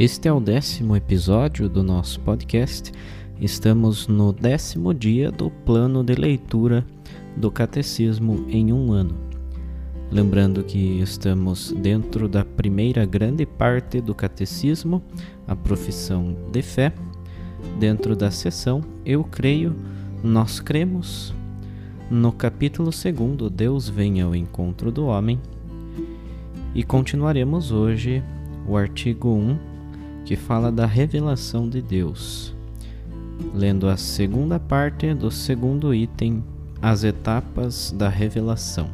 Este é o décimo episódio do nosso podcast. Estamos no décimo dia do plano de leitura do Catecismo em um ano. Lembrando que estamos dentro da primeira grande parte do catecismo, a profissão de fé, dentro da sessão Eu creio, nós cremos. No capítulo 2, Deus vem ao encontro do homem. E continuaremos hoje o artigo 1, que fala da revelação de Deus. Lendo a segunda parte do segundo item, as etapas da revelação.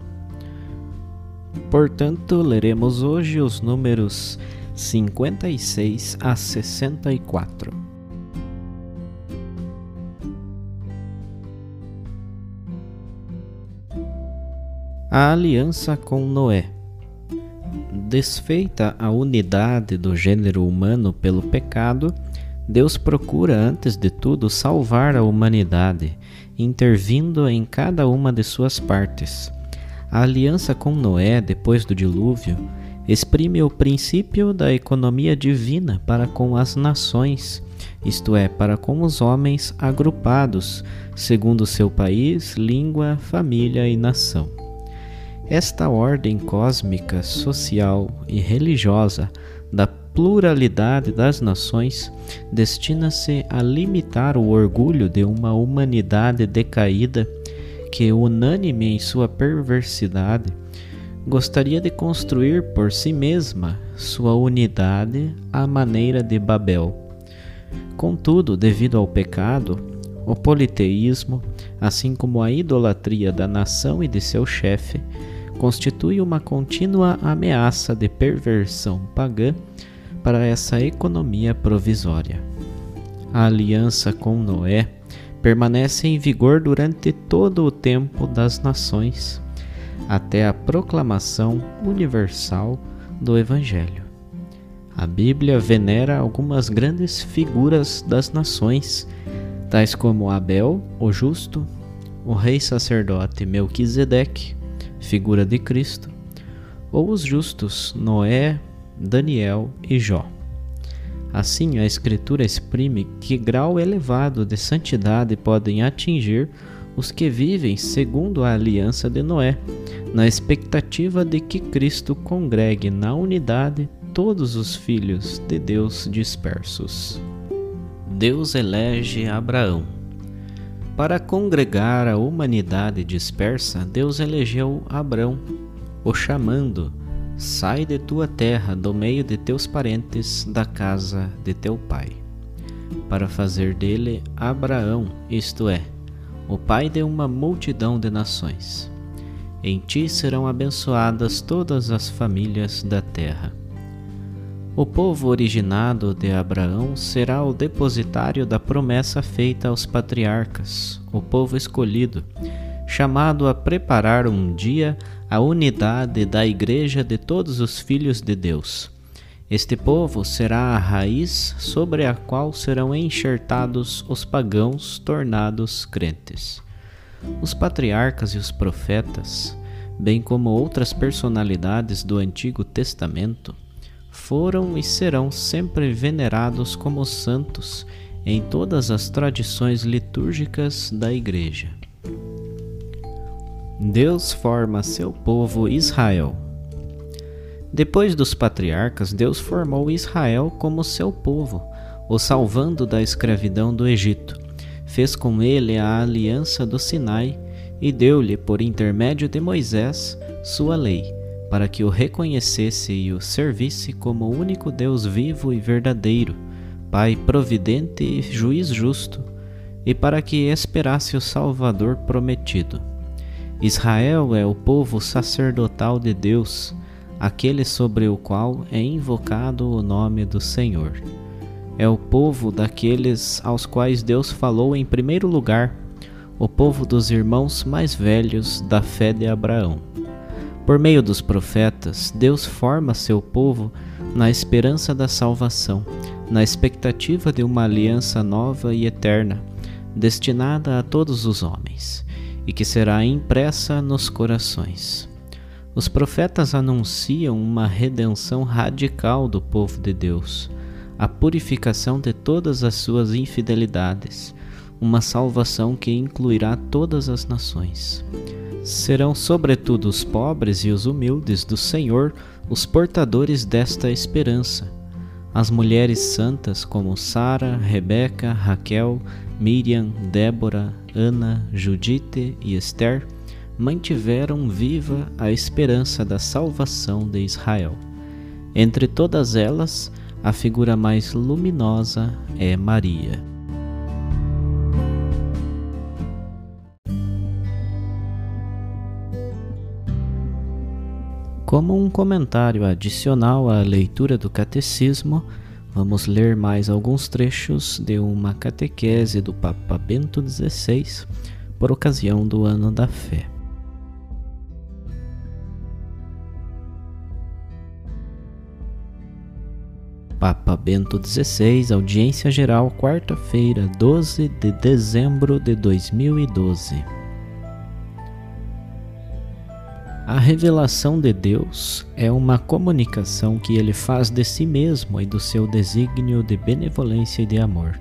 Portanto, leremos hoje os números 56 a 64. A aliança com Noé. Desfeita a unidade do gênero humano pelo pecado, Deus procura, antes de tudo, salvar a humanidade, intervindo em cada uma de suas partes. A aliança com Noé depois do dilúvio exprime o princípio da economia divina para com as nações, isto é, para com os homens agrupados segundo seu país, língua, família e nação. Esta ordem cósmica, social e religiosa da pluralidade das nações destina-se a limitar o orgulho de uma humanidade decaída que, unânime em sua perversidade, gostaria de construir por si mesma sua unidade à maneira de Babel. Contudo, devido ao pecado, o politeísmo, assim como a idolatria da nação e de seu chefe, constitui uma contínua ameaça de perversão pagã para essa economia provisória. A aliança com Noé permanece em vigor durante todo o tempo das nações, até a proclamação universal do Evangelho. A Bíblia venera algumas grandes figuras das nações, tais como Abel, o justo, o rei sacerdote Melquisedeque, figura de Cristo, ou os justos Noé, Daniel e Jó. Assim, a Escritura exprime que grau elevado de santidade podem atingir os que vivem segundo a aliança de Noé, na expectativa de que Cristo congregue na unidade todos os filhos de Deus dispersos. Deus elege Abraão. Para congregar a humanidade dispersa, Deus elegeu Abraão, o chamando Sai de tua terra, do meio de teus parentes, da casa de teu pai, para fazer dele Abraão, isto é, o pai de uma multidão de nações. Em ti serão abençoadas todas as famílias da terra. O povo originado de Abraão será o depositário da promessa feita aos patriarcas, o povo escolhido, chamado a preparar um dia a unidade da Igreja de todos os filhos de Deus. Este povo será a raiz sobre a qual serão enxertados os pagãos tornados crentes. Os patriarcas e os profetas, bem como outras personalidades do Antigo Testamento, foram e serão sempre venerados como santos em todas as tradições litúrgicas da Igreja. Deus forma seu povo Israel. Depois dos patriarcas, Deus formou Israel como seu povo, o salvando da escravidão do Egito. Fez com ele a aliança do Sinai e deu-lhe, por intermédio de Moisés, sua lei, para que o reconhecesse e o servisse como o único Deus vivo e verdadeiro, Pai providente e juiz justo, e para que esperasse o Salvador prometido. Israel é o povo sacerdotal de Deus, aquele sobre o qual é invocado o nome do Senhor. É o povo daqueles aos quais Deus falou em primeiro lugar, o povo dos irmãos mais velhos da fé de Abraão. Por meio dos profetas, Deus forma seu povo na esperança da salvação, na expectativa de uma aliança nova e eterna, destinada a todos os homens, e que será impressa nos corações. Os profetas anunciam uma redenção radical do povo de Deus, a purificação de todas as suas infidelidades, uma salvação que incluirá todas as nações. Serão, sobretudo, os pobres e os humildes do Senhor os portadores desta esperança. As mulheres santas como Sara, Rebeca, Raquel, Miriam, Débora, Ana, Judite e Esther mantiveram viva a esperança da salvação de Israel. Entre todas elas, a figura mais luminosa é Maria. Como um comentário adicional à leitura do Catecismo, vamos ler mais alguns trechos de uma catequese do Papa Bento XVI por ocasião do Ano da Fé. Papa Bento XVI, audiência geral, quarta-feira, 12 de dezembro de 2012. A revelação de Deus é uma comunicação que ele faz de si mesmo e do seu desígnio de benevolência e de amor.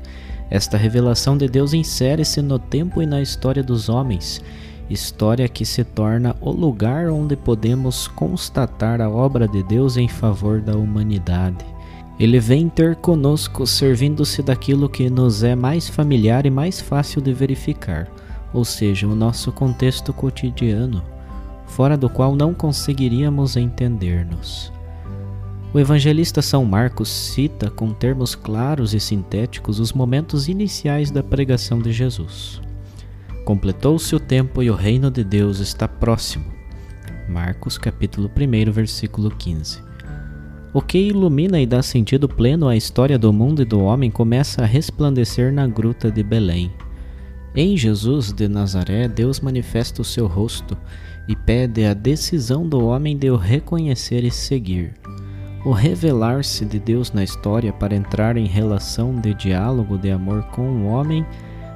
Esta revelação de Deus insere-se no tempo e na história dos homens, história que se torna o lugar onde podemos constatar a obra de Deus em favor da humanidade. Ele vem ter conosco servindo-se daquilo que nos é mais familiar e mais fácil de verificar, ou seja, o nosso contexto cotidiano, fora do qual não conseguiríamos entender-nos. O evangelista São Marcos cita com termos claros e sintéticos os momentos iniciais da pregação de Jesus. Completou-se o tempo e o reino de Deus está próximo. Marcos capítulo 1, versículo 15. O que ilumina e dá sentido pleno à história do mundo e do homem começa a resplandecer na gruta de Belém. Em Jesus de Nazaré, Deus manifesta o seu rosto e pede a decisão do homem de o reconhecer e seguir. O revelar-se de Deus na história para entrar em relação de diálogo de amor com o homem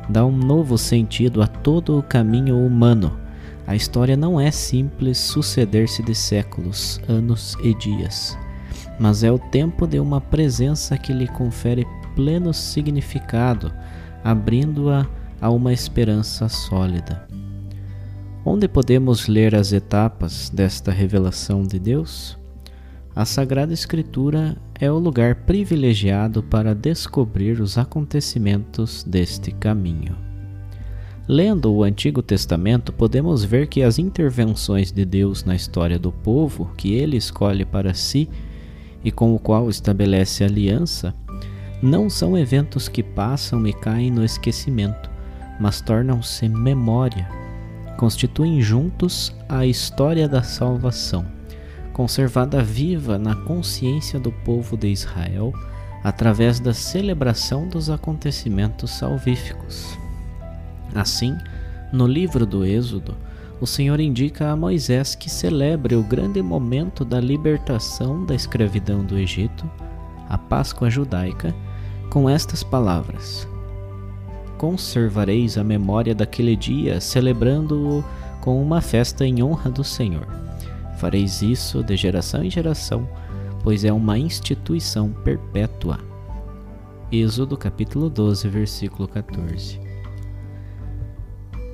dá um novo sentido a todo o caminho humano. A história não é simples suceder-se de séculos, anos e dias mas é o tempo de uma presença que lhe confere pleno significado, abrindo-a a uma esperança sólida. Onde podemos ler as etapas desta revelação de Deus? A Sagrada Escritura é o lugar privilegiado para descobrir os acontecimentos deste caminho. Lendo o Antigo Testamento, podemos ver que as intervenções de Deus na história do povo que ele escolhe para si e com o qual estabelece aliança, não são eventos que passam e caem no esquecimento, mas tornam-se memória, constituem juntos a história da salvação, conservada viva na consciência do povo de Israel através da celebração dos acontecimentos salvíficos. Assim, no livro do Êxodo, o Senhor indica a Moisés que celebre o grande momento da libertação da escravidão do Egito, a Páscoa judaica, com estas palavras: Conservareis a memória daquele dia, celebrando-o com uma festa em honra do Senhor. Fareis isso de geração em geração, pois é uma instituição perpétua. Êxodo capítulo 12, versículo 14.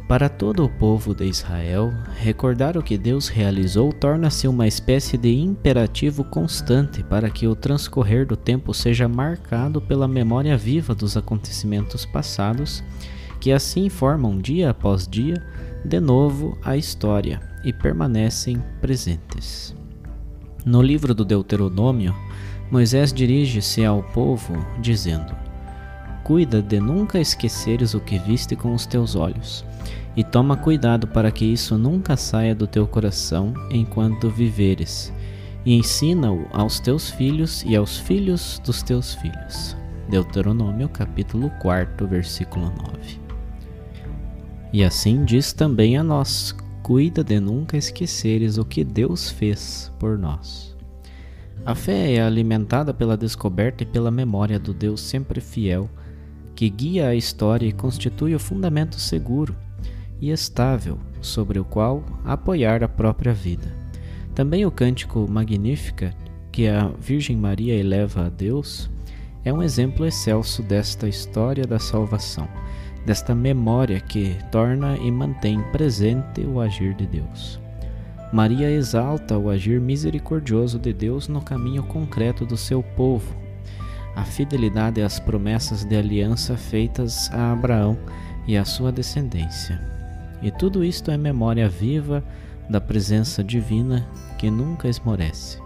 Para todo o povo de Israel, recordar o que Deus realizou torna-se uma espécie de imperativo constante para que o transcorrer do tempo seja marcado pela memória viva dos acontecimentos passados, que assim formam dia após dia de novo a história e permanecem presentes. No livro do Deuteronômio, Moisés dirige-se ao povo, dizendo: Cuida de nunca esqueceres o que viste com os teus olhos e toma cuidado para que isso nunca saia do teu coração enquanto viveres, e ensina-o aos teus filhos e aos filhos dos teus filhos. Deuteronômio capítulo 4, versículo 9. E assim diz também a nós: cuida de nunca esqueceres o que Deus fez por nós. A fé é alimentada pela descoberta e pela memória do Deus sempre fiel, que guia a história e constitui o fundamento seguro e estável sobre o qual apoiar a própria vida. Também o cântico Magnífica, que a Virgem Maria eleva a Deus, é um exemplo excelso desta história da salvação, desta memória que torna e mantém presente o agir de Deus. Maria exalta o agir misericordioso de Deus no caminho concreto do seu povo, a fidelidade às promessas de aliança feitas a Abraão e à sua descendência. E tudo isto é memória viva da presença divina que nunca esmorece.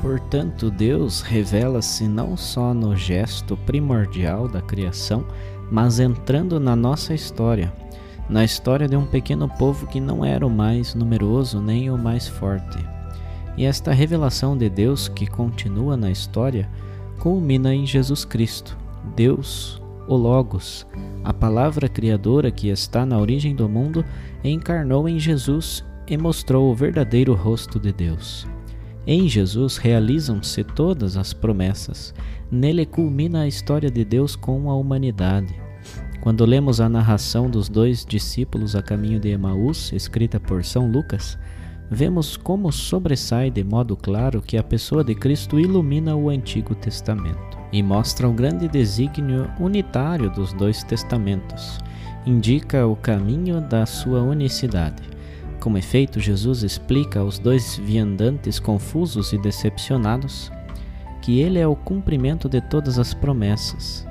Portanto, Deus revela-se não só no gesto primordial da criação, mas entrando na nossa história, na história de um pequeno povo que não era o mais numeroso nem o mais forte. E esta revelação de Deus que continua na história culmina em Jesus Cristo, Deus, o Logos, a palavra criadora que está na origem do mundo, encarnou em Jesus e mostrou o verdadeiro rosto de Deus. Em Jesus realizam-se todas as promessas. Nele culmina a história de Deus com a humanidade. Quando lemos a narração dos dois discípulos a caminho de Emaús, escrita por São Lucas, vemos como sobressai de modo claro que a pessoa de Cristo ilumina o Antigo Testamento e mostra o grande desígnio unitário dos dois testamentos. Indica o caminho da sua unicidade. Como efeito, Jesus explica aos dois viandantes confusos e decepcionados que ele é o cumprimento de todas as promessas.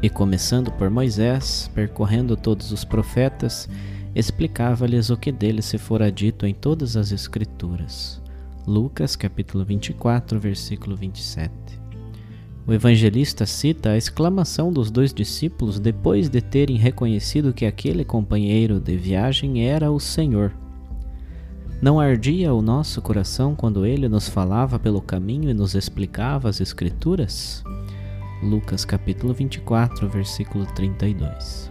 E começando por Moisés, percorrendo todos os profetas, explicava-lhes o que dele se fora dito em todas as escrituras. Lucas capítulo 24, versículo 27. O evangelista cita a exclamação dos dois discípulos depois de terem reconhecido que aquele companheiro de viagem era o Senhor. Não ardia o nosso coração quando ele nos falava pelo caminho e nos explicava as Escrituras? Lucas capítulo 24, versículo 32.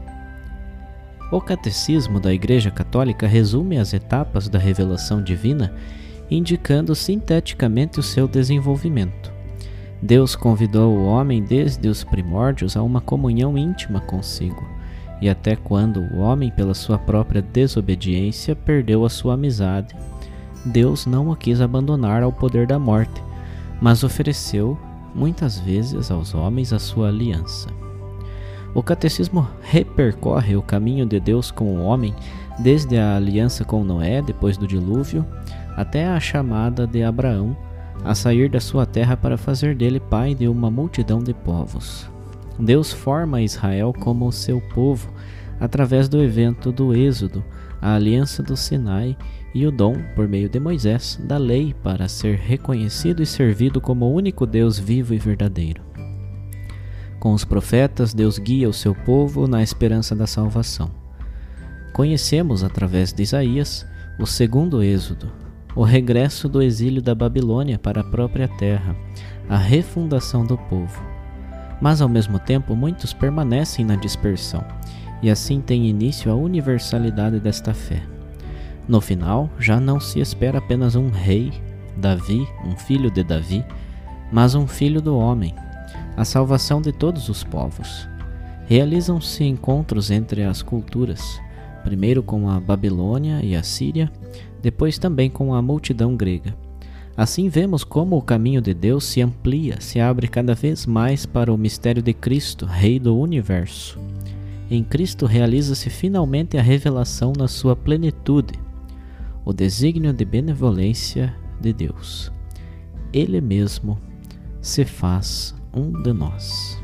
O Catecismo da Igreja Católica resume as etapas da revelação divina, indicando sinteticamente o seu desenvolvimento. Deus convidou o homem desde os primórdios a uma comunhão íntima consigo, e até quando o homem, pela sua própria desobediência, perdeu a sua amizade, Deus não o quis abandonar ao poder da morte, mas ofereceu muitas vezes aos homens a sua aliança. O catecismo repercorre o caminho de Deus com o homem desde a aliança com Noé depois do dilúvio até a chamada de Abraão a sair da sua terra para fazer dele pai de uma multidão de povos. Deus forma Israel como o seu povo através do evento do Êxodo, a aliança do Sinai e o dom, por meio de Moisés, da lei para ser reconhecido e servido como único Deus vivo e verdadeiro. Com os profetas, Deus guia o seu povo na esperança da salvação. Conhecemos, através de Isaías, o segundo Êxodo, o regresso do exílio da Babilônia para a própria terra, a refundação do povo. Mas ao mesmo tempo, muitos permanecem na dispersão, e assim tem início a universalidade desta fé. No final, já não se espera apenas um rei, Davi, um filho de Davi, mas um filho do homem, a salvação de todos os povos. Realizam-se encontros entre as culturas, primeiro com a Babilônia e a Síria, depois também com a multidão grega. Assim vemos como o caminho de Deus se amplia, se abre cada vez mais para o mistério de Cristo, Rei do universo. Em Cristo realiza-se finalmente a revelação na sua plenitude, o desígnio de benevolência de Deus. Ele mesmo se faz um de nós.